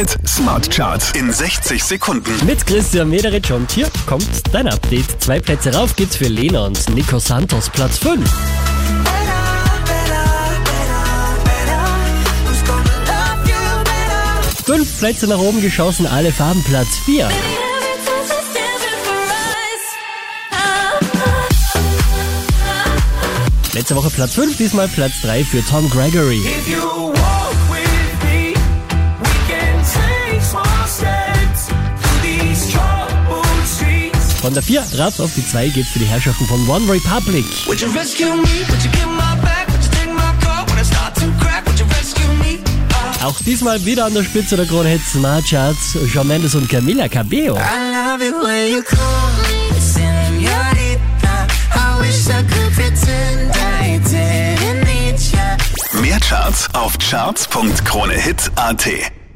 Hit Smart Charts in 60 Sekunden. Mit Christian Mederich und hier kommt dein Update. Zwei Plätze rauf geht's für Lena und Nico Santos, Platz 5. Fünf Plätze nach oben geschossen, alle Farben, Platz 4. Letzte Woche Platz 5, diesmal Platz 3 für Tom Gregory. Von der 4 rauf auf die 2 geht's für die Herrschaften von One Republic. Would you rescue me? Would you get my back? Would you take my car when I start to crack? Would you rescue me? Uh, Auch diesmal wieder an der Spitze der Krone Hit Smart Charts, Shawn Mendes und Camila Cabello. Mehr Charts auf charts.kronehit.at.